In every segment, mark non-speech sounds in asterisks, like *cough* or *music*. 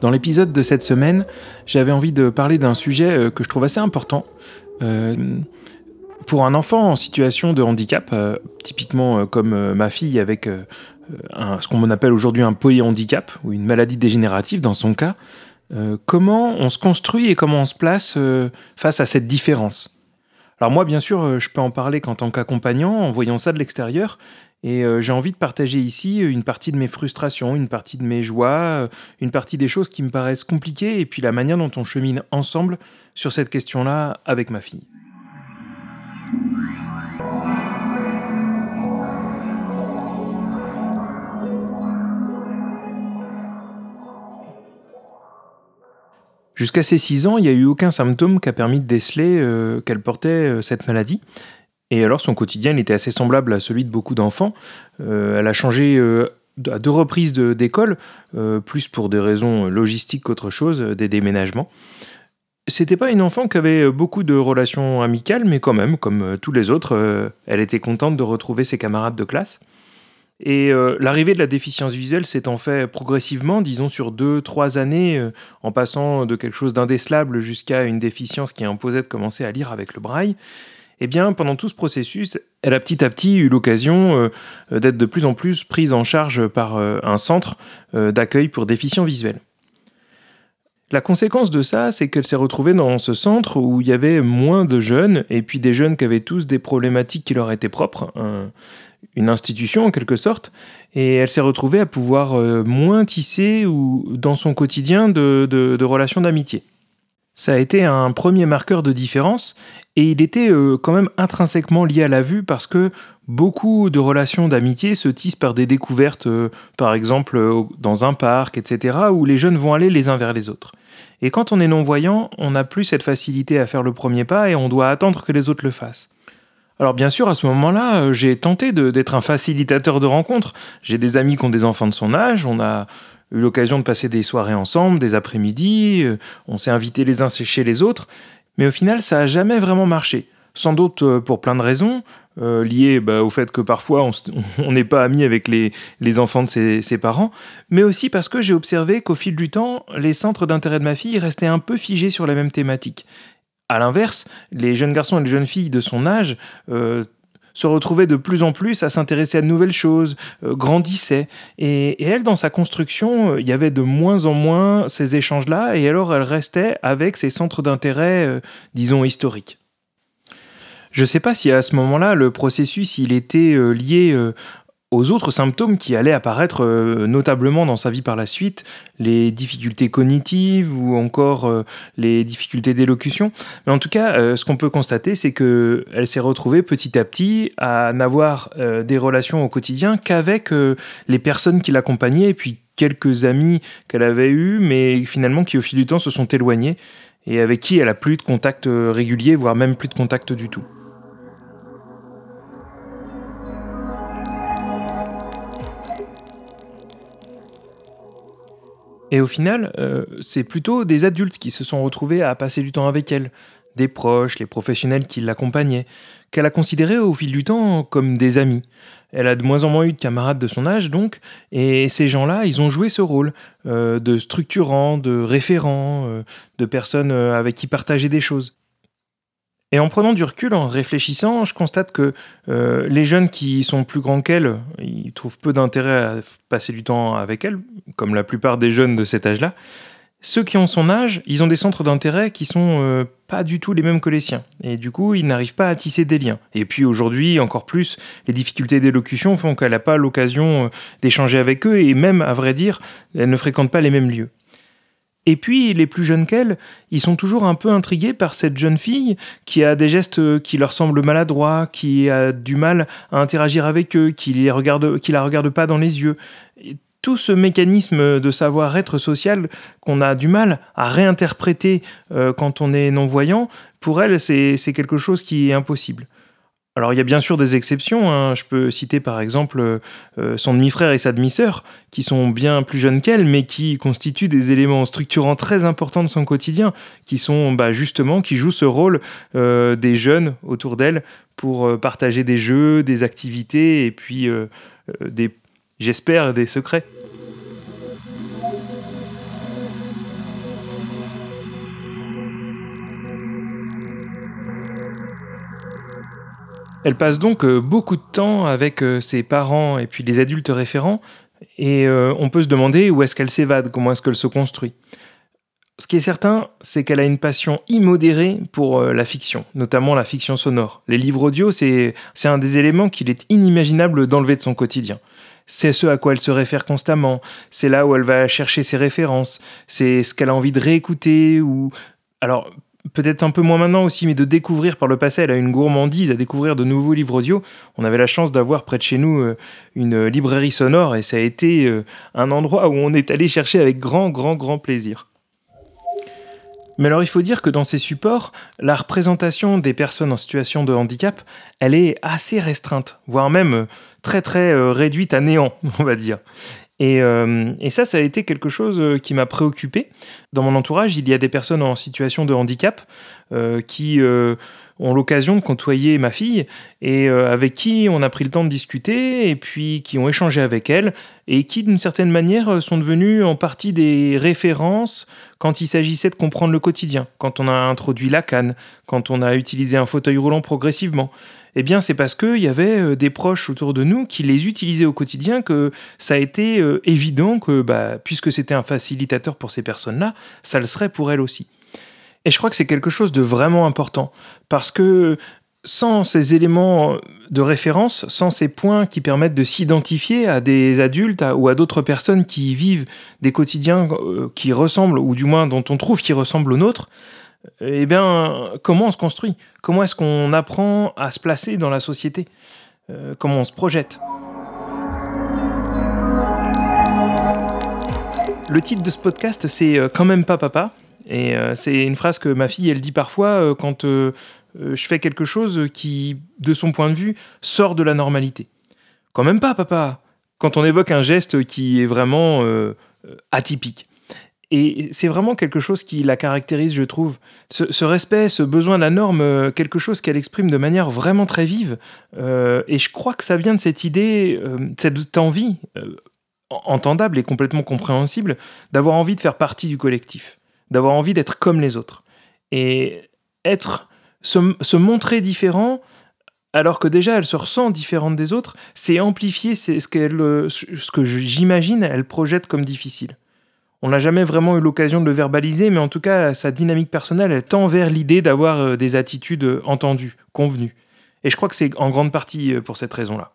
Dans l'épisode de cette semaine, j'avais envie de parler d'un sujet euh, que je trouve assez important. Euh, pour un enfant en situation de handicap, euh, typiquement comme ma fille avec ce qu'on appelle aujourd'hui un polyhandicap ou une maladie dégénérative dans son cas, comment on se construit et comment on se place face à cette différence? Alors moi, bien sûr, je peux en parler qu'en tant qu'accompagnant, en voyant ça de l'extérieur, et euh, j'ai envie de partager ici une partie de mes frustrations, une partie de mes joies, euh, une partie des choses qui me paraissent compliquées, et puis la manière dont on chemine ensemble sur cette question-là avec ma fille. Jusqu'à ses 6 ans, il n'y a eu aucun symptôme qui a permis de déceler euh, qu'elle portait cette maladie. Et alors son quotidien était assez semblable à celui de beaucoup d'enfants. Euh, elle a changé euh, à deux reprises d'école, euh, plus pour des raisons logistiques qu'autre chose, des déménagements. C'était pas une enfant qui avait beaucoup de relations amicales, mais quand même, comme tous les autres, elle était contente de retrouver ses camarades de classe. Et l'arrivée de la déficience visuelle s'est en fait progressivement, disons sur deux, trois années, en passant de quelque chose d'indécelable jusqu'à une déficience qui imposait de commencer à lire avec le braille eh bien, pendant tout ce processus, elle a petit à petit eu l'occasion euh, d'être de plus en plus prise en charge par euh, un centre euh, d'accueil pour déficients visuels. La conséquence de ça, c'est qu'elle s'est retrouvée dans ce centre où il y avait moins de jeunes, et puis des jeunes qui avaient tous des problématiques qui leur étaient propres, une institution en quelque sorte, et elle s'est retrouvée à pouvoir moins tisser ou, dans son quotidien de relations d'amitié. Ça a été un premier marqueur de différence et il était euh, quand même intrinsèquement lié à la vue parce que beaucoup de relations d'amitié se tissent par des découvertes, euh, par exemple euh, dans un parc, etc., où les jeunes vont aller les uns vers les autres. Et quand on est non-voyant, on n'a plus cette facilité à faire le premier pas et on doit attendre que les autres le fassent. Alors bien sûr, à ce moment-là, j'ai tenté d'être un facilitateur de rencontres. J'ai des amis qui ont des enfants de son âge, on a eu l'occasion de passer des soirées ensemble, des après-midi, euh, on s'est invités les uns chez les autres, mais au final, ça n'a jamais vraiment marché. Sans doute euh, pour plein de raisons, euh, liées bah, au fait que parfois on *laughs* n'est pas amis avec les, enfants de ses, ses, parents, mais aussi parce que j'ai observé qu'au fil du temps, les centres d'intérêt de ma fille restaient un peu figés sur la même thématique. À l'inverse, les jeunes garçons et les jeunes filles de son âge se retrouvait de plus en plus à s'intéresser à de nouvelles choses, euh, grandissait. Et, elle, dans sa construction, euh, il y avait de moins en moins ces échanges-là, et alors elle restait avec ses centres d'intérêt, euh, disons, historiques. Je ne sais pas si à ce moment-là, le processus, il était lié aux autres symptômes qui allaient apparaître euh, notablement dans sa vie par la suite, les difficultés cognitives ou encore euh, les difficultés d'élocution. Mais en tout cas, euh, ce qu'on peut constater, c'est qu'elle s'est retrouvée petit à petit à n'avoir des relations au quotidien qu'avec les personnes qui l'accompagnaient et puis quelques amis qu'elle avait eus, mais finalement qui au fil du temps se sont éloignés et avec qui elle a plus de contact régulier, voire même plus de contact du tout. Et au final, euh, c'est plutôt des adultes qui se sont retrouvés à passer du temps avec elle, des proches, les professionnels qui l'accompagnaient, qu'elle a considérés au fil du temps comme des amis. Elle a de moins en moins eu de camarades de son âge, donc, et ces gens-là, ils ont joué ce rôle euh, de structurant, de référent, euh, de personnes avec qui partager des choses. Et en prenant du recul, en réfléchissant, je constate que euh, les jeunes qui sont plus grands qu'elle, ils trouvent peu d'intérêt à passer du temps avec elle, comme la plupart des jeunes de cet âge-là. Ceux qui ont son âge, ils ont des centres d'intérêt qui sont euh, pas du tout les mêmes que les siens. Et du coup, ils n'arrivent pas à tisser des liens. Et puis aujourd'hui, encore plus, les difficultés d'élocution font qu'elle n'a pas l'occasion euh, d'échanger avec eux, et même, à vrai dire, elle ne fréquente pas les mêmes lieux. Et puis, les plus jeunes qu'elle, ils sont toujours un peu intrigués par cette jeune fille qui a des gestes qui leur semblent maladroits, qui a du mal à interagir avec eux, qui les regarde, qui la regarde pas dans les yeux. tout ce mécanisme de savoir-être social qu'on a du mal à réinterpréter euh, quand on est non-voyant, pour elle, c'est quelque chose qui est impossible. Alors il y a bien sûr des exceptions, hein. je peux citer par exemple euh, son demi-frère et sa demi-sœur, qui sont bien plus jeunes qu'elle, mais qui constituent des éléments structurants très importants de son quotidien, qui sont bah, justement, qui jouent ce rôle euh, des jeunes autour d'elle pour euh, partager des jeux, des activités, et puis j'espère, des secrets. Elle passe donc euh, beaucoup de temps avec euh, ses parents et puis les adultes référents, et euh, on peut se demander où est-ce qu'elle s'évade, comment est-ce qu'elle se construit. Ce qui est certain, c'est qu'elle a une passion immodérée pour la fiction, notamment la fiction sonore. Les livres audio, c'est un des éléments qu'il est inimaginable d'enlever de son quotidien. C'est ce à quoi elle se réfère constamment, c'est là où elle va chercher ses références, c'est ce qu'elle a envie de réécouter ou... Alors, peut-être un peu moins maintenant aussi, mais de découvrir par le passé, elle a une gourmandise à découvrir de nouveaux livres audio. On avait la chance d'avoir près de chez nous euh, une librairie sonore et ça a été euh, un endroit où on est allé chercher avec grand, grand, grand plaisir. Mais alors il faut dire que dans ces supports, la représentation des personnes en situation de handicap, elle est assez restreinte, voire même euh, très très réduite à néant, *laughs* on va dire. Euh, et, ça, ça a été quelque chose euh, qui m'a préoccupé. Dans mon entourage, il y a des personnes en situation de handicap euh, qui ont l'occasion de côtoyer ma fille et avec qui on a pris le temps de discuter et puis qui ont échangé avec elle et qui, d'une certaine manière, sont devenus en partie des références quand il s'agissait de comprendre le quotidien, quand on a introduit la canne, quand on a utilisé un fauteuil roulant progressivement. Eh bien, c'est parce qu'il y avait euh, des proches autour de nous qui les utilisaient au quotidien que ça a été euh, évident que, bah, puisque c'était un facilitateur pour ces personnes-là, ça le serait pour elles aussi. Et je crois que c'est quelque chose de vraiment important, parce que sans ces éléments de référence, sans ces points qui permettent de s'identifier à des adultes ou à d'autres personnes qui vivent des quotidiens euh, qui ressemblent, ou du moins dont on trouve qu'ils ressemblent aux nôtres, eh bien, comment on se construit? Comment est-ce qu'on apprend à se placer dans la société? Euh, Comment on se projette? Le titre de ce podcast, c'est euh, Quand même pas papa. Et euh, c'est une phrase que ma fille, elle dit parfois quand je fais quelque chose qui, de son point de vue, sort de la normalité. Quand même pas papa Quand on évoque un geste qui est vraiment atypique. Et c'est vraiment quelque chose qui la caractérise, je trouve. Ce, respect, ce besoin de la norme, euh, quelque chose qu'elle exprime de manière vraiment très vive. Euh, et je crois que ça vient de cette idée, euh, cette envie, entendable et complètement compréhensible, d'avoir envie de faire partie du collectif, d'avoir envie d'être comme les autres. Et être, se, montrer différent, alors que déjà elle se ressent différente des autres, c'est amplifier ce, ce que j'imagine elle projette comme difficile. On n'a jamais vraiment eu l'occasion de le verbaliser, mais en tout cas, sa dynamique personnelle, elle tend vers l'idée d'avoir euh, des attitudes euh, entendues, convenues. Et je crois que c'est en grande partie euh, pour cette raison-là.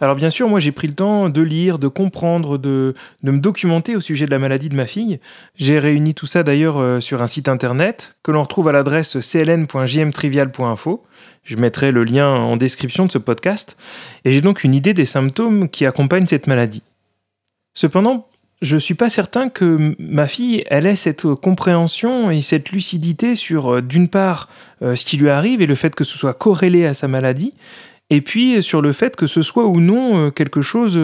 Alors bien sûr, moi j'ai pris le temps de lire, de comprendre, de, me documenter au sujet de la maladie de ma fille. J'ai réuni tout ça d'ailleurs sur un site internet que l'on retrouve à l'adresse cln.jmtrivial.info. Je mettrai le lien en description de ce podcast. Et j'ai donc une idée des symptômes qui accompagnent cette maladie. Cependant, je ne suis pas certain que ma fille, elle ait cette compréhension et cette lucidité sur, euh, d'une part, euh, ce qui lui arrive et le fait que ce soit corrélé à sa maladie, et puis sur le fait que ce soit ou non euh, quelque chose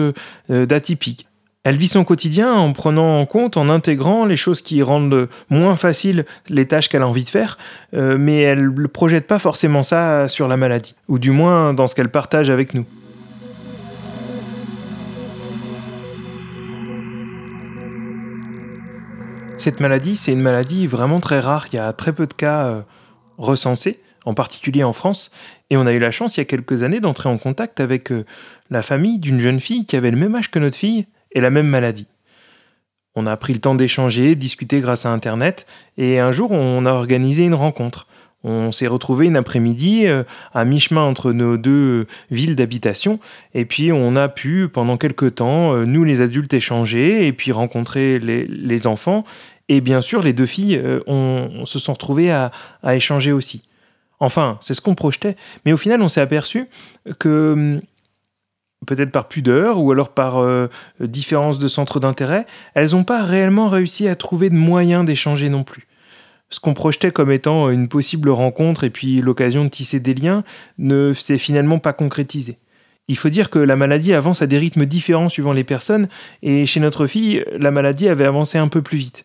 d'atypique. Elle vit son quotidien en prenant en compte, en intégrant les choses qui rendent moins faciles les tâches qu'elle a envie de faire, euh, mais elle ne projette pas forcément ça sur la maladie, ou du moins dans ce qu'elle partage avec nous. Cette maladie, c'est une maladie vraiment très rare. Il y a très peu de cas euh, recensés, en particulier en France. Et on a eu la chance, il y a quelques années, d'entrer en contact avec euh, la famille d'une jeune fille qui avait le même âge que notre fille et la même maladie. On a pris le temps d'échanger, discuter grâce à Internet, et un jour on a organisé une rencontre. On s'est retrouvé une après-midi euh, à mi-chemin entre nos deux villes d'habitation, et puis on a pu pendant quelques temps, euh, nous les adultes, échanger, et puis rencontrer les, enfants, et bien sûr les deux filles euh, on, se sont retrouvées à échanger aussi. Enfin, c'est ce qu'on projetait, mais au final, on s'est aperçu que hum, peut-être par pudeur ou alors par euh, différence de centre d'intérêt, elles n'ont pas réellement réussi à trouver de moyens d'échanger non plus. Ce qu'on projetait comme étant une possible rencontre et puis l'occasion de tisser des liens ne s'est finalement pas concrétisé. Il faut dire que la maladie avance à des rythmes différents suivant les personnes, et chez notre fille, la maladie avait avancé un peu plus vite.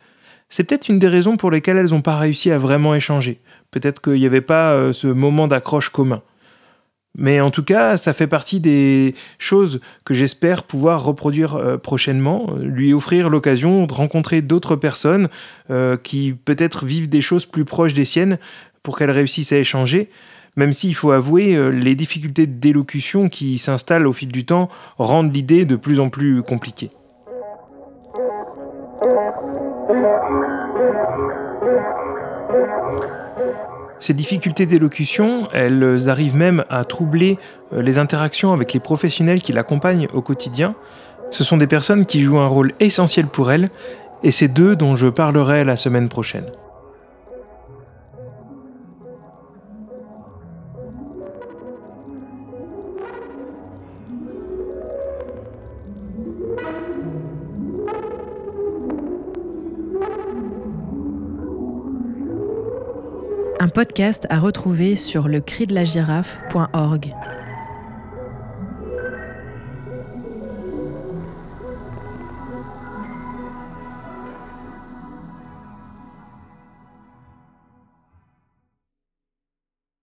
C'est peut-être une des raisons pour lesquelles elles n'ont pas réussi à vraiment échanger. Peut-être qu'il n'y avait pas euh, ce moment d'accroche commun. Mais en tout cas, ça fait partie des choses que j'espère pouvoir reproduire euh, prochainement, lui offrir l'occasion de rencontrer d'autres personnes euh, qui peut-être vivent des choses plus proches des siennes pour qu'elles réussissent à échanger, même s'il faut avouer euh, les difficultés d'élocution qui s'installent au fil du temps rendent l'idée de plus en plus compliquée. Ces difficultés d'élocution, elles arrivent même à troubler euh, les interactions avec les professionnels qui l'accompagnent au quotidien. Ce sont des personnes qui jouent un rôle essentiel pour elle, et c'est d'eux dont je parlerai la semaine prochaine. Un podcast à retrouver sur le.